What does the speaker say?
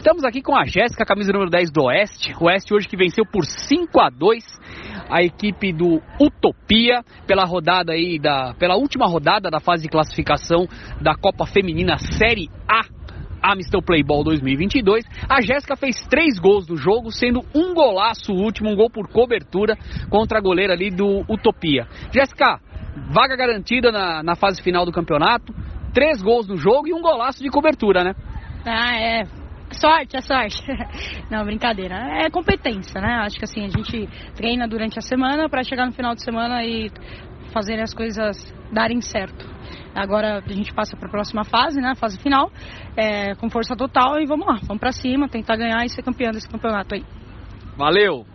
Estamos aqui com a Jéssica, camisa número 10 do Oeste. O Oeste hoje que venceu por 5 a 2 a equipe do Utopia pela rodada aí da pela última rodada da fase de classificação da Copa Feminina Série A Amistel Playball 2022. A Jéssica fez três gols do jogo, sendo um golaço último, um gol por cobertura contra a goleira ali do Utopia. Jéssica, vaga garantida na, na fase final do campeonato, três gols no jogo e um golaço de cobertura, né? Ah, é. Sorte, é sorte. Não, brincadeira. É competência, né? Acho que assim, a gente treina durante a semana para chegar no final de semana e fazer as coisas darem certo. Agora a gente passa para a próxima fase, né? Fase final, é, com força total e vamos lá, vamos para cima, tentar ganhar e ser campeão desse campeonato aí. Valeu!